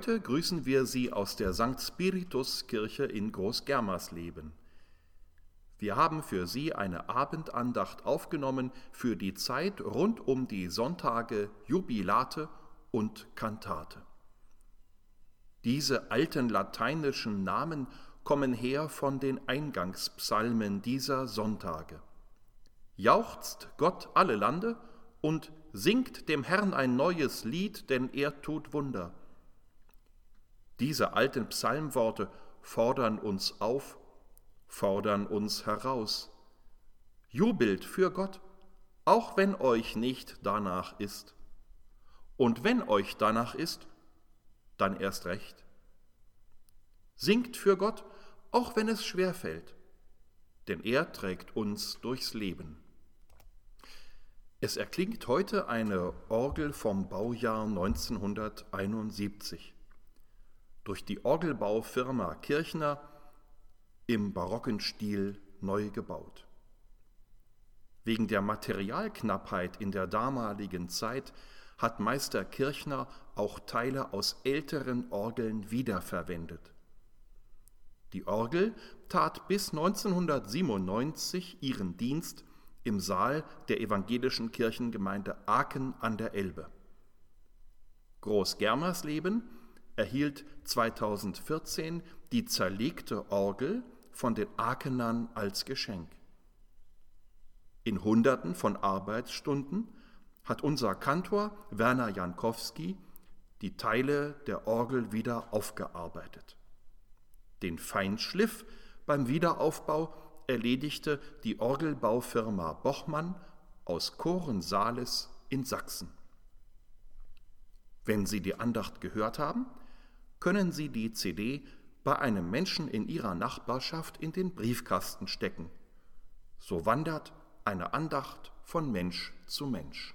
Heute grüßen wir Sie aus der St. Spiritus Kirche in Großgermersleben. Wir haben für Sie eine Abendandacht aufgenommen für die Zeit rund um die Sonntage Jubilate und Kantate. Diese alten lateinischen Namen kommen her von den Eingangspsalmen dieser Sonntage. Jauchzt Gott alle Lande und singt dem Herrn ein neues Lied, denn er tut Wunder. Diese alten Psalmworte fordern uns auf, fordern uns heraus. Jubelt für Gott, auch wenn euch nicht danach ist. Und wenn euch danach ist, dann erst recht. Singt für Gott, auch wenn es schwer fällt, denn er trägt uns durchs Leben. Es erklingt heute eine Orgel vom Baujahr 1971 durch die Orgelbaufirma Kirchner im barocken Stil neu gebaut. Wegen der Materialknappheit in der damaligen Zeit hat Meister Kirchner auch Teile aus älteren Orgeln wiederverwendet. Die Orgel tat bis 1997 ihren Dienst im Saal der evangelischen Kirchengemeinde Aachen an der Elbe. Groß Germersleben erhielt 2014 die zerlegte Orgel von den Akenern als Geschenk. In Hunderten von Arbeitsstunden hat unser Kantor Werner Jankowski die Teile der Orgel wieder aufgearbeitet. Den Feinschliff beim Wiederaufbau erledigte die Orgelbaufirma Bochmann aus Kohren-Sales in Sachsen. Wenn Sie die Andacht gehört haben, können Sie die CD bei einem Menschen in Ihrer Nachbarschaft in den Briefkasten stecken. So wandert eine Andacht von Mensch zu Mensch.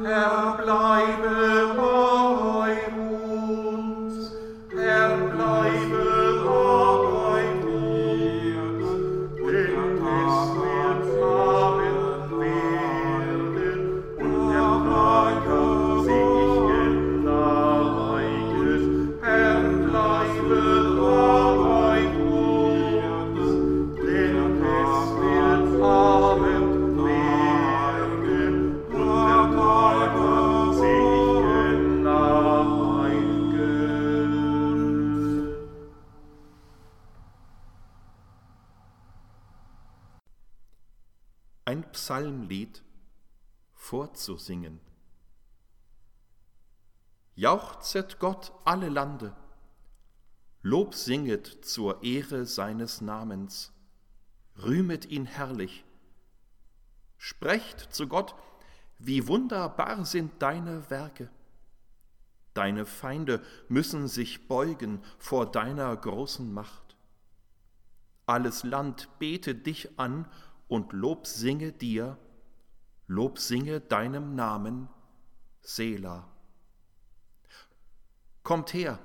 Herr, bleibe bei Psalmlied vorzusingen. Jauchzet Gott alle Lande, Lob singet zur Ehre seines Namens, rühmet ihn herrlich. Sprecht zu Gott, wie wunderbar sind deine Werke. Deine Feinde müssen sich beugen vor deiner großen Macht. Alles Land bete dich an und Lob singe dir, Lob singe deinem Namen, Sela. Kommt her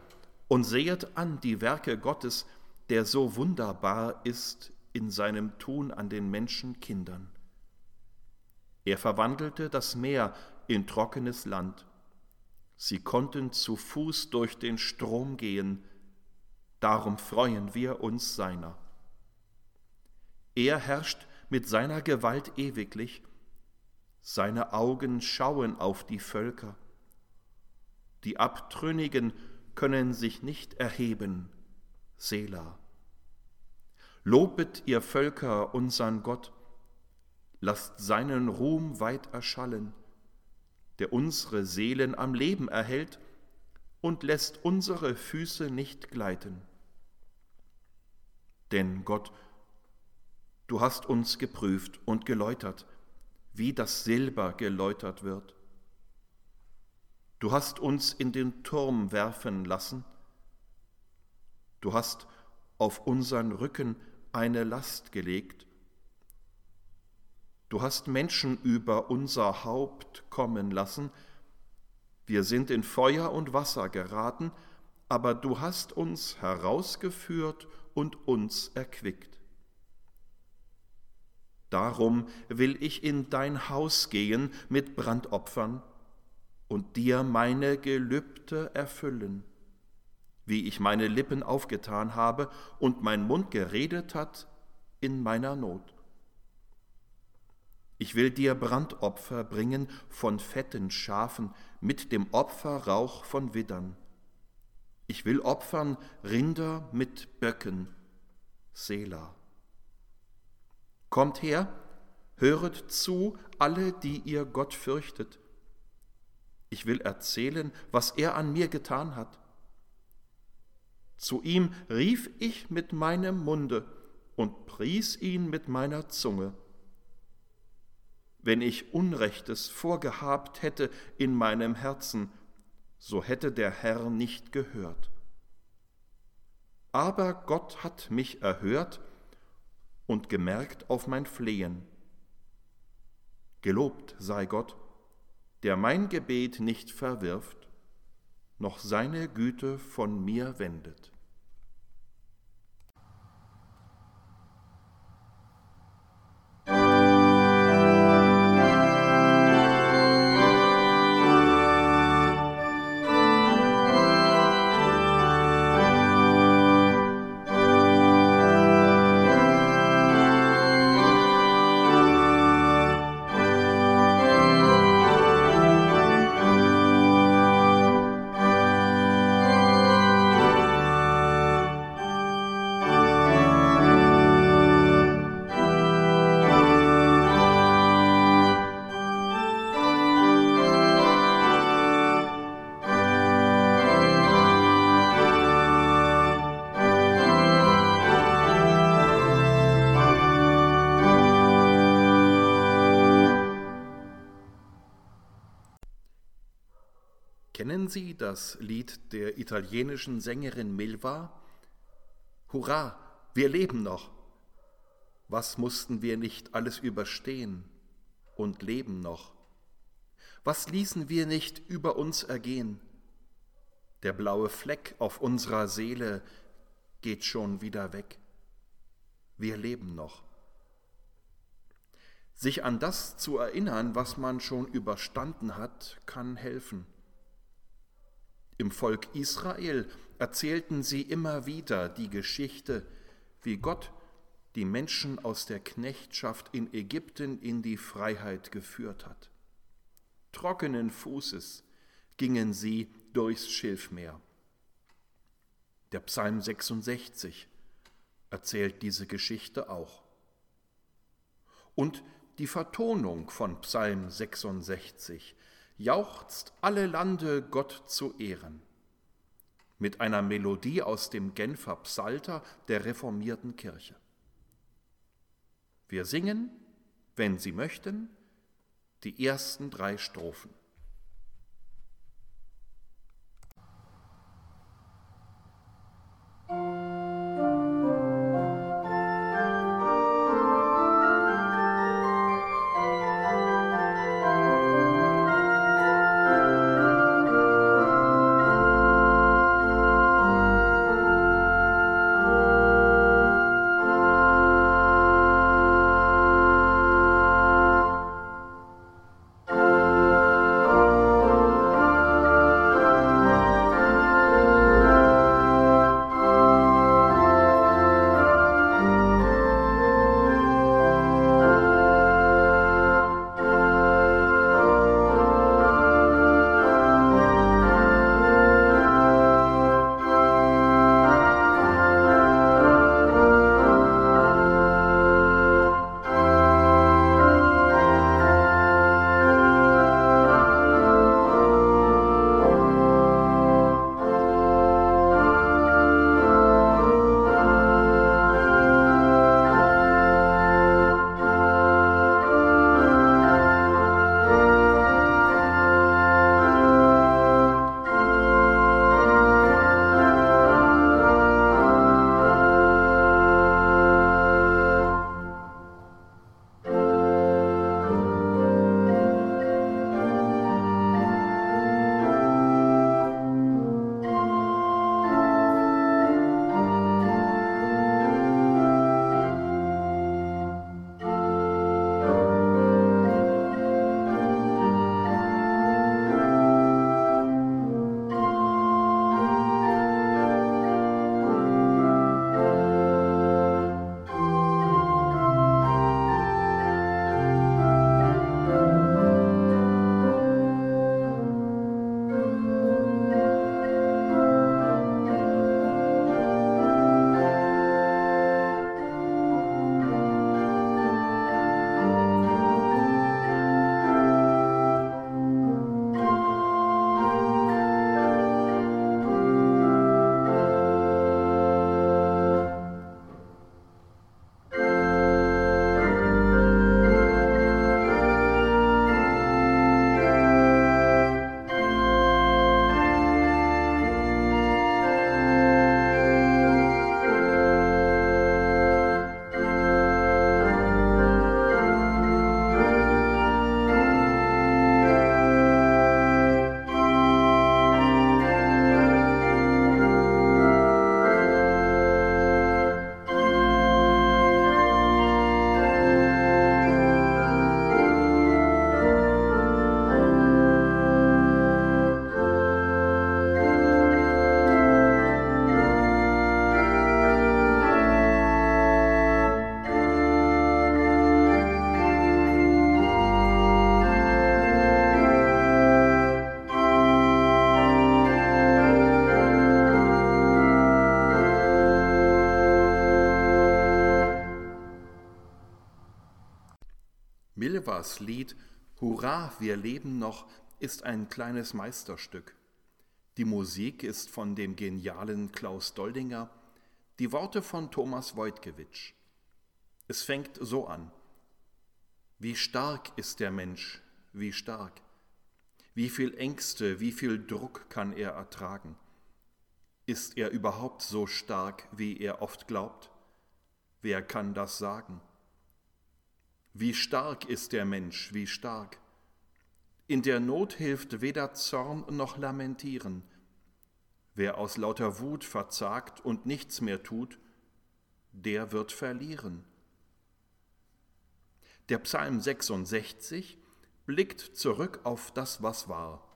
und sehet an die Werke Gottes, der so wunderbar ist in seinem Tun an den Menschenkindern. Er verwandelte das Meer in trockenes Land. Sie konnten zu Fuß durch den Strom gehen, darum freuen wir uns seiner. Er herrscht mit seiner Gewalt ewiglich, seine Augen schauen auf die Völker. Die Abtrünnigen können sich nicht erheben, Sela. Lobet ihr Völker unsern Gott, lasst seinen Ruhm weit erschallen, der unsere Seelen am Leben erhält und lässt unsere Füße nicht gleiten. Denn Gott, du hast uns geprüft und geläutert, wie das Silber geläutert wird. Du hast uns in den Turm werfen lassen. Du hast auf unseren Rücken eine Last gelegt. Du hast Menschen über unser Haupt kommen lassen. Wir sind in Feuer und Wasser geraten, aber du hast uns herausgeführt und uns erquickt. Darum will ich in dein Haus gehen mit Brandopfern und dir meine Gelübde erfüllen, wie ich meine Lippen aufgetan habe und mein Mund geredet hat in meiner Not. Ich will dir Brandopfer bringen von fetten Schafen mit dem Opferrauch von Widdern. Ich will opfern Rinder mit Böcken, Selah. Kommt her, höret zu, alle, die ihr Gott fürchtet. Ich will erzählen, was er an mir getan hat. Zu ihm rief ich mit meinem Munde und pries ihn mit meiner Zunge. Wenn ich Unrechtes vorgehabt hätte in meinem Herzen, so hätte der Herr nicht gehört. Aber Gott hat mich erhört und gemerkt auf mein Flehen. Gelobt sei Gott, der mein Gebet nicht verwirft, noch seine Güte von mir wendet. Sie das Lied der italienischen Sängerin Milva? Hurra, wir leben noch. Was mussten wir nicht alles überstehen und leben noch? Was ließen wir nicht über uns ergehen? Der blaue Fleck auf unserer Seele geht schon wieder weg. Wir leben noch. Sich an das zu erinnern, was man schon überstanden hat, kann helfen. Im Volk Israel erzählten sie immer wieder die Geschichte, wie Gott die Menschen aus der Knechtschaft in Ägypten in die Freiheit geführt hat. Trockenen Fußes gingen sie durchs Schilfmeer. Der Psalm 66 erzählt diese Geschichte auch. Und die Vertonung von Psalm 66 jauchzt alle Lande Gott zu Ehren. Mit einer Melodie aus dem Genfer Psalter der reformierten Kirche. Wir singen, wenn Sie möchten, die ersten drei Strophen. Elvers Lied Hurra, wir leben noch ist ein kleines Meisterstück. Die Musik ist von dem genialen Klaus Doldinger, die Worte von Thomas Wojtkiewicz. Es fängt so an. Wie stark ist der Mensch, wie stark. Wie viel Ängste, wie viel Druck kann er ertragen? Ist er überhaupt so stark, wie er oft glaubt? Wer kann das sagen? Wie stark ist der Mensch, wie stark. In der Not hilft weder Zorn noch Lamentieren. Wer aus lauter Wut verzagt und nichts mehr tut, der wird verlieren. Der Psalm 66 blickt zurück auf das, was war.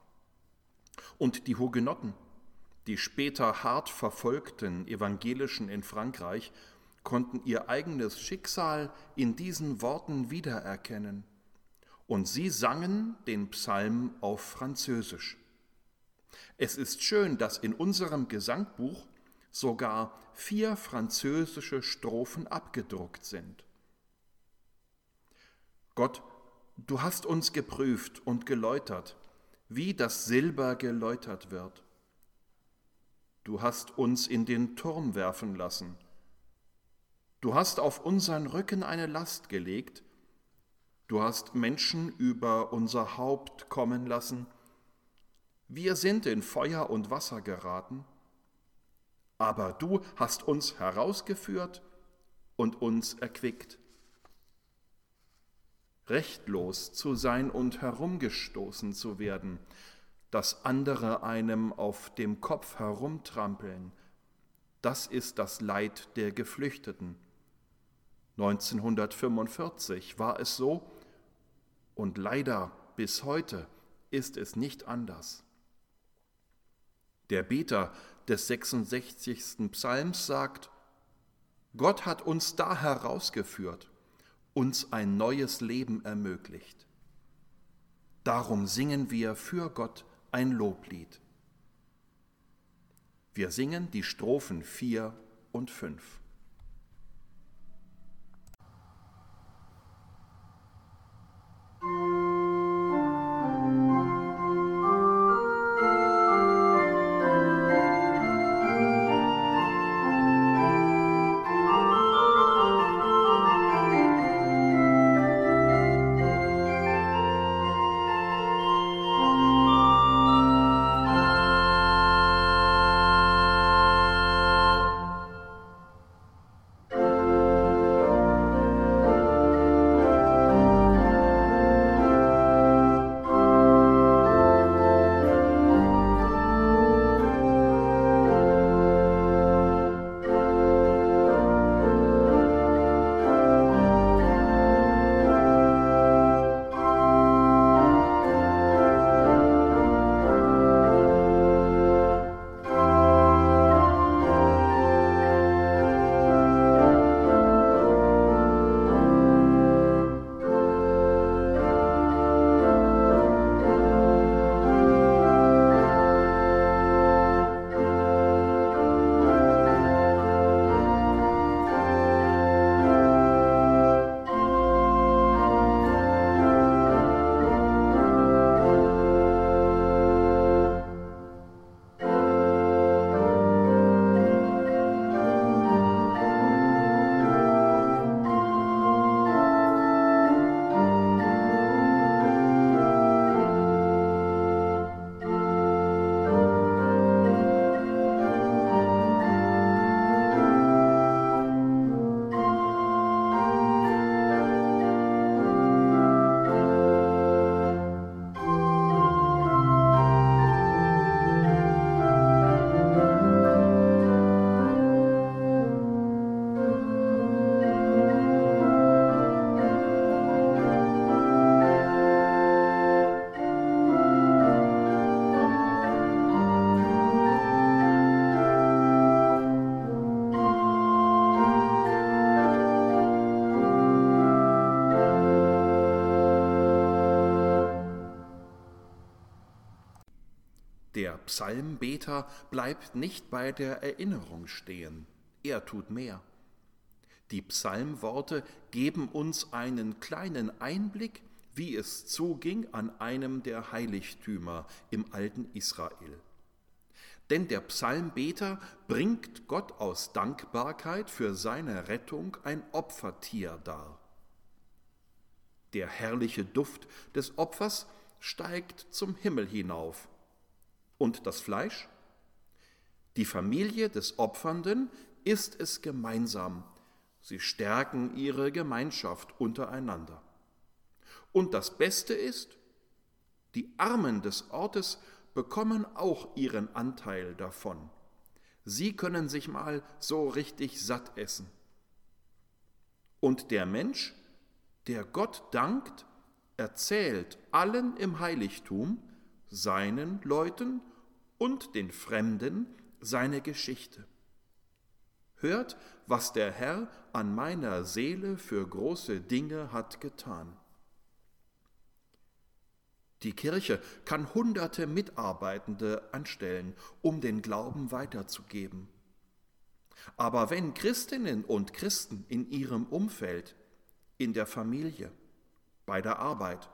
Und die Hugenotten, die später hart verfolgten Evangelischen in Frankreich, konnten ihr eigenes Schicksal in diesen Worten wiedererkennen. Und sie sangen den Psalm auf Französisch. Es ist schön, dass in unserem Gesangbuch sogar vier französische Strophen abgedruckt sind. Gott Du hast uns geprüft und geläutert, wie das Silber geläutert wird. Du hast uns in den Turm werfen lassen. Du hast auf unseren Rücken eine Last gelegt. Du hast Menschen über unser Haupt kommen lassen. Wir sind in Feuer und Wasser geraten. Aber du hast uns herausgeführt und uns erquickt rechtlos zu sein und herumgestoßen zu werden, dass andere einem auf dem Kopf herumtrampeln, das ist das Leid der Geflüchteten. 1945 war es so und leider bis heute ist es nicht anders. Der Beter des 66. Psalms sagt, Gott hat uns da herausgeführt uns ein neues Leben ermöglicht. Darum singen wir für Gott ein Loblied. Wir singen die Strophen 4 und 5. Psalmbeter bleibt nicht bei der Erinnerung stehen, er tut mehr. Die Psalmworte geben uns einen kleinen Einblick wie es zuging an einem der Heiligtümer im alten Israel. Denn der Psalmbeter bringt Gott aus Dankbarkeit für seine Rettung ein Opfertier dar. Der herrliche Duft des Opfers steigt zum Himmel hinauf. Und das Fleisch? Die Familie des Opfernden isst es gemeinsam. Sie stärken ihre Gemeinschaft untereinander. Und das Beste ist, die Armen des Ortes bekommen auch ihren Anteil davon. Sie können sich mal so richtig satt essen. Und der Mensch, der Gott dankt, erzählt allen im Heiligtum, seinen Leuten und den Fremden seine Geschichte. Hört, was der Herr an meiner Seele für große Dinge hat getan. Die Kirche kann hunderte Mitarbeitende anstellen, um den Glauben weiterzugeben. Aber wenn Christinnen und Christen in ihrem Umfeld, in der Familie, bei der Arbeit,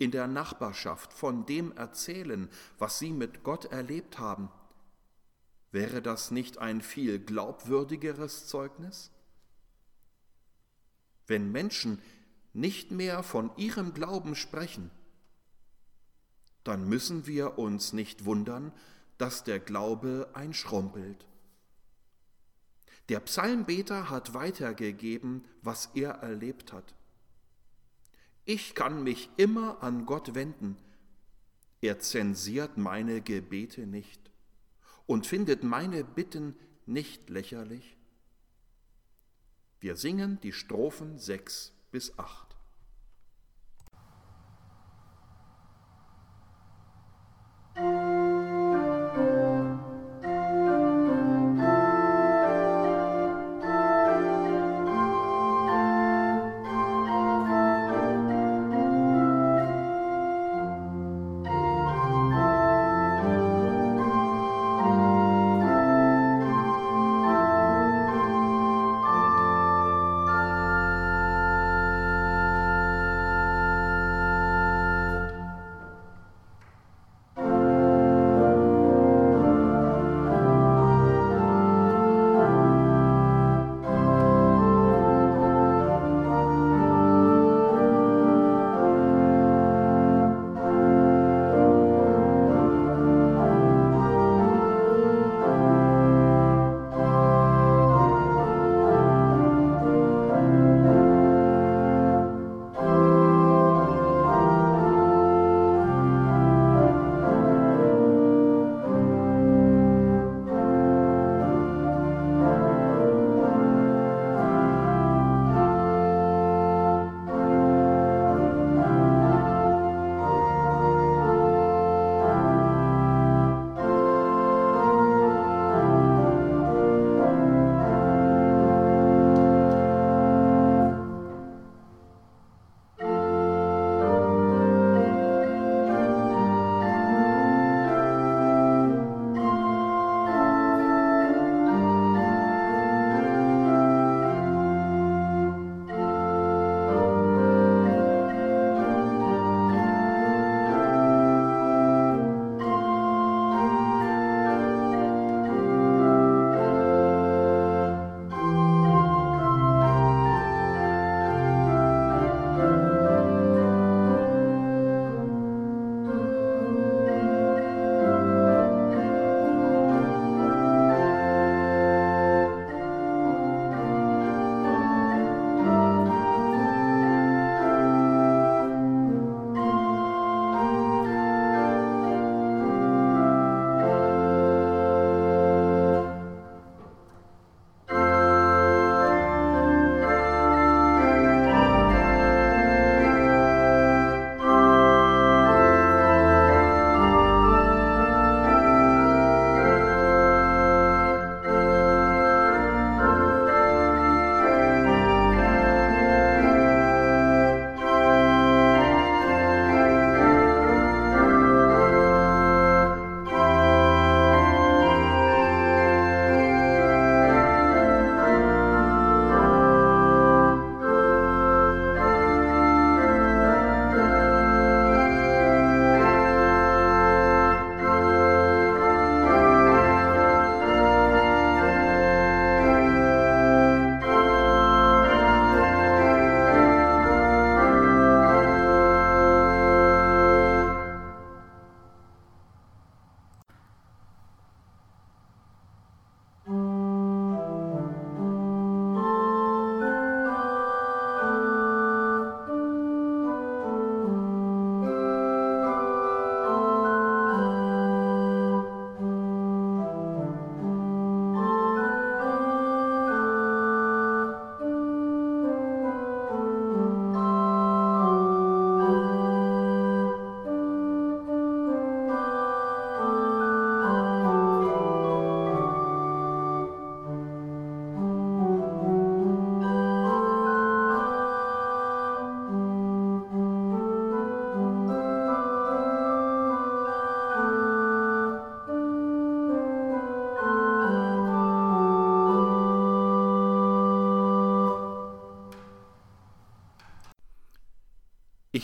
in der Nachbarschaft von dem erzählen, was sie mit Gott erlebt haben, wäre das nicht ein viel glaubwürdigeres Zeugnis? Wenn Menschen nicht mehr von ihrem Glauben sprechen, dann müssen wir uns nicht wundern, dass der Glaube einschrumpelt. Der Psalmbeter hat weitergegeben, was er erlebt hat. Ich kann mich immer an Gott wenden. Er zensiert meine Gebete nicht und findet meine Bitten nicht lächerlich. Wir singen die Strophen sechs bis acht.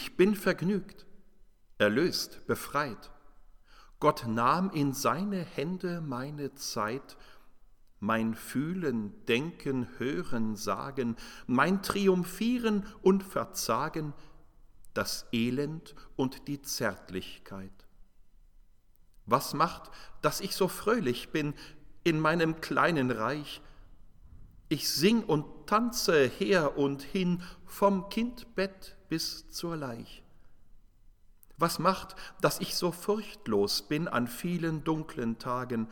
Ich bin vergnügt, erlöst, befreit. Gott nahm in seine Hände meine Zeit, mein Fühlen, Denken, Hören, Sagen, mein Triumphieren und Verzagen, das Elend und die Zärtlichkeit. Was macht, dass ich so fröhlich bin in meinem kleinen Reich? Ich sing und tanze her und hin vom Kindbett bis zur Leich. Was macht, dass ich so furchtlos bin an vielen dunklen Tagen?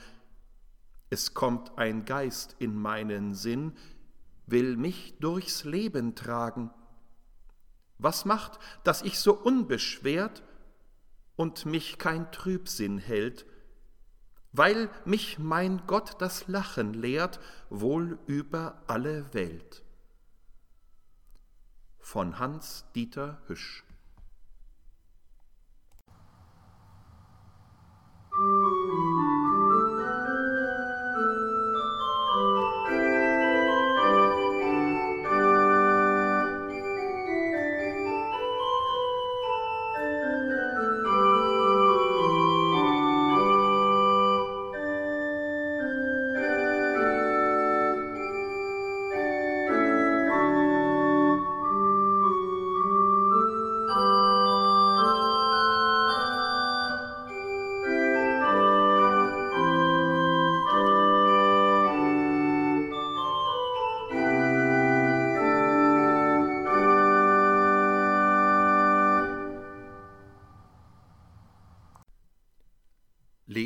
Es kommt ein Geist in meinen Sinn, will mich durchs Leben tragen. Was macht, dass ich so unbeschwert und mich kein Trübsinn hält, weil mich mein Gott das Lachen lehrt, wohl über alle Welt. Von Hans Dieter Hüsch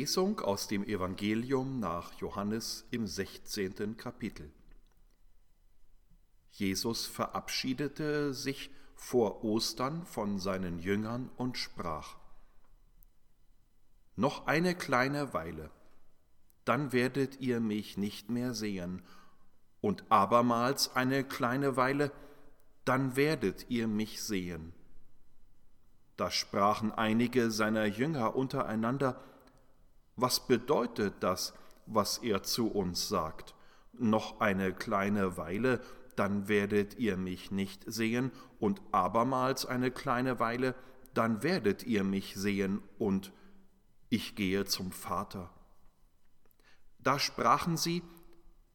Lesung aus dem Evangelium nach Johannes im 16. Kapitel. Jesus verabschiedete sich vor Ostern von seinen Jüngern und sprach, Noch eine kleine Weile, dann werdet ihr mich nicht mehr sehen, und abermals eine kleine Weile, dann werdet ihr mich sehen. Da sprachen einige seiner Jünger untereinander, was bedeutet das, was er zu uns sagt? Noch eine kleine Weile, dann werdet ihr mich nicht sehen, und abermals eine kleine Weile, dann werdet ihr mich sehen, und ich gehe zum Vater. Da sprachen sie,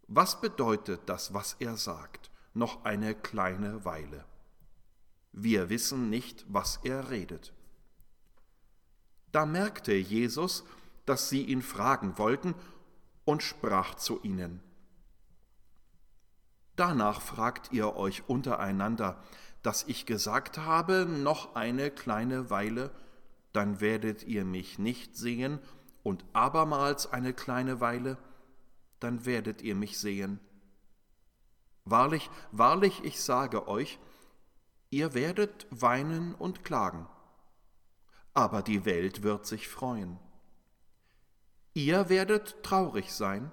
was bedeutet das, was er sagt? Noch eine kleine Weile. Wir wissen nicht, was er redet. Da merkte Jesus, dass sie ihn fragen wollten, und sprach zu ihnen. Danach fragt ihr euch untereinander, dass ich gesagt habe, noch eine kleine Weile, dann werdet ihr mich nicht sehen, und abermals eine kleine Weile, dann werdet ihr mich sehen. Wahrlich, wahrlich, ich sage euch, ihr werdet weinen und klagen, aber die Welt wird sich freuen. Ihr werdet traurig sein,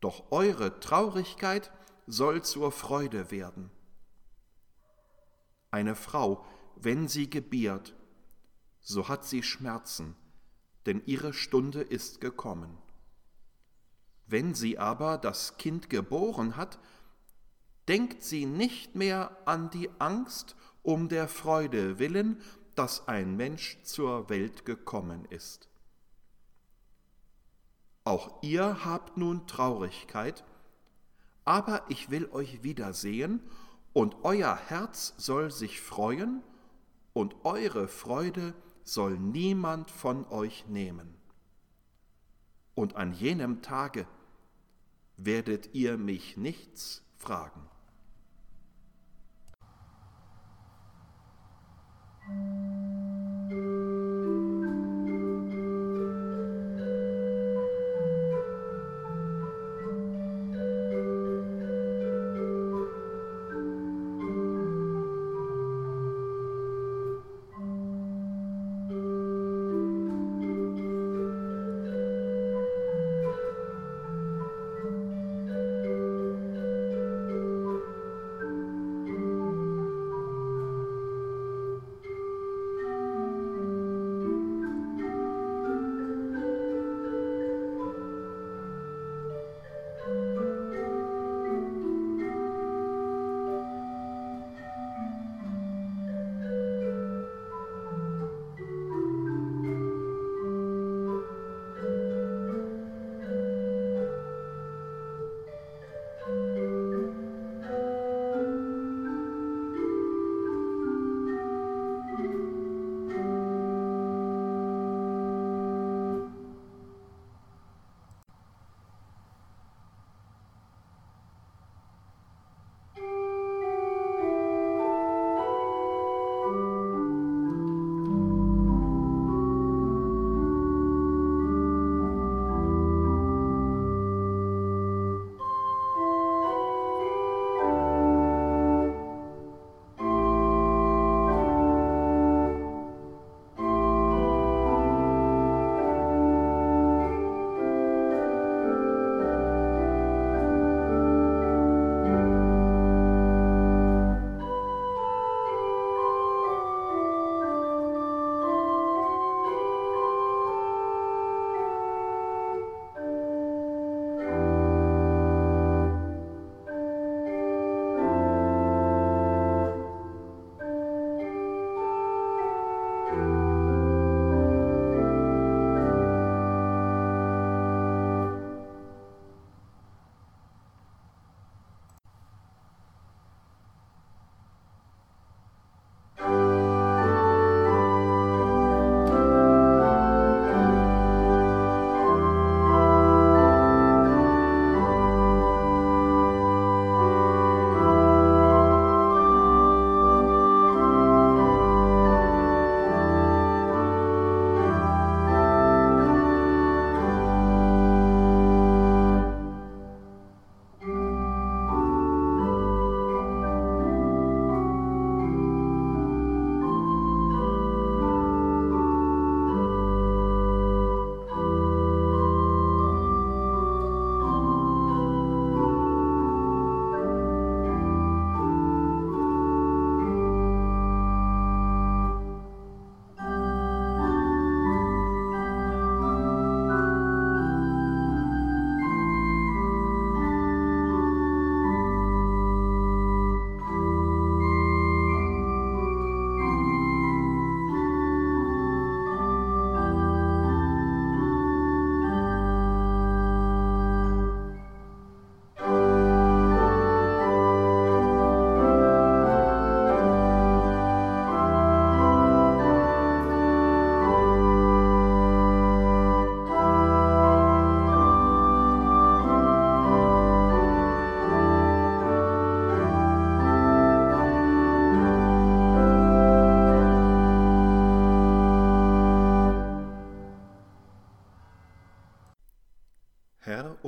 doch eure Traurigkeit soll zur Freude werden. Eine Frau, wenn sie gebiert, so hat sie Schmerzen, denn ihre Stunde ist gekommen. Wenn sie aber das Kind geboren hat, denkt sie nicht mehr an die Angst um der Freude willen, dass ein Mensch zur Welt gekommen ist. Auch ihr habt nun Traurigkeit, aber ich will euch wiedersehen, und euer Herz soll sich freuen, und eure Freude soll niemand von euch nehmen. Und an jenem Tage werdet ihr mich nichts fragen. Thank you.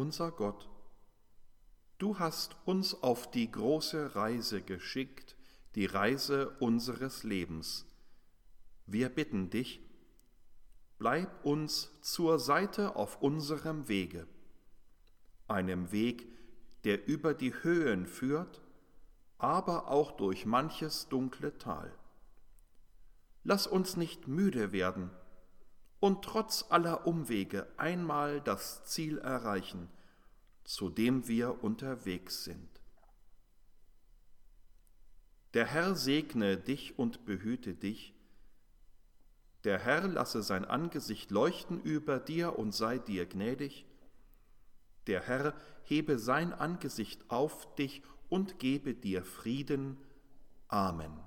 Unser Gott, du hast uns auf die große Reise geschickt, die Reise unseres Lebens. Wir bitten dich, bleib uns zur Seite auf unserem Wege, einem Weg, der über die Höhen führt, aber auch durch manches dunkle Tal. Lass uns nicht müde werden, und trotz aller Umwege einmal das Ziel erreichen, zu dem wir unterwegs sind. Der Herr segne dich und behüte dich. Der Herr lasse sein Angesicht leuchten über dir und sei dir gnädig. Der Herr hebe sein Angesicht auf dich und gebe dir Frieden. Amen.